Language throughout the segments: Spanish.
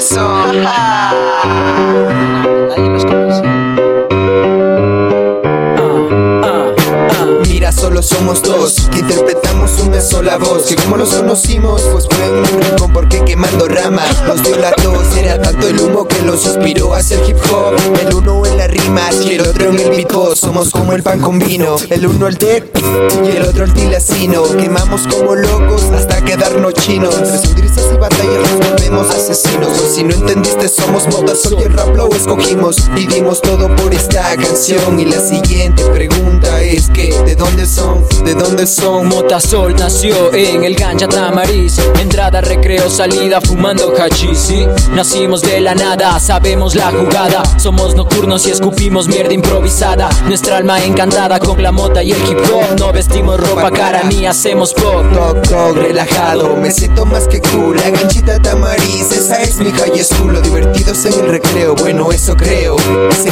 Mira, solo somos dos que interpretamos una sola voz. Que como nos conocimos, pues fue un rincón porque quemando ramas nos dio la tos. Era tanto el humo que los inspiró a hacer hip hop. El uno en la rima y el otro en el beatbox. Somos como el pan con vino. El uno el tec y el otro el tilacino. Quemamos como locos hasta quedarnos chinos. Tras hundirse y batallas, si no entendiste, somos motas, hoy el rap lo escogimos. Y dimos todo por esta canción. Y la siguiente pregunta. es que, ¿de dónde son? ¿De dónde son? Motasol nació en el Ganja Tamariz Entrada, recreo, salida, fumando hachís ¿sí? Nacimos de la nada, sabemos la jugada. Somos nocturnos y escupimos mierda improvisada. Nuestra alma encantada con la mota y el hip hop. No vestimos ropa cara ni hacemos pop. Toc, toc, relajado, me siento más que cool. La ganchita tamariz, esa es mi high school. Lo divertidos en el recreo, bueno eso creo. Se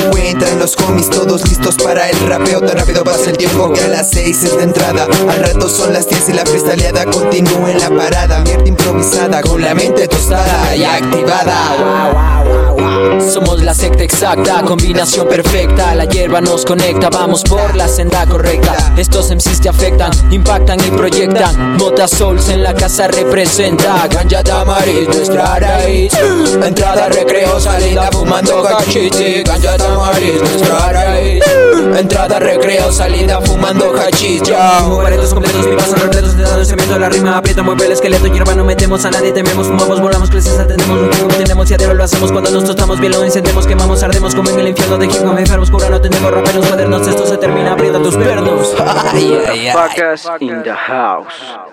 los homies todos listos para el rapeo. Tan rápido pasa el tiempo que a las seis es de entrada. Al rato son las 10 y la freestyleada continúa en la parada. Mierda improvisada, con la mente tostada y activada Somos la secta exacta, combinación perfecta. La hierba nos conecta, vamos por la senda correcta. Estos MCs te afectan, impactan y proyectan. Mota Souls en la casa representa. Ganja Tamariz, nuestra raíz Entrada, recreo, salida, fumando cachichi Ganja Tamariz, nuestra raíz Entrada, recreo, salida, fumando hachís ya Paretos completos, mi paso repletos de dados, cemento, la rima aprieta, mueve el esqueleto, hierba no metemos a nadie, tememos, fumamos, volamos, creces, atendemos, tiempo tenemos y a diario lo hacemos cuando nos tostamos, bien lo encendemos, quemamos, ardemos como en el infierno de hip hop, enfermos, cura, no tenemos raperos, cuadernos, esto se termina, aprieta tus pernos. Ay. Fuckers in the house.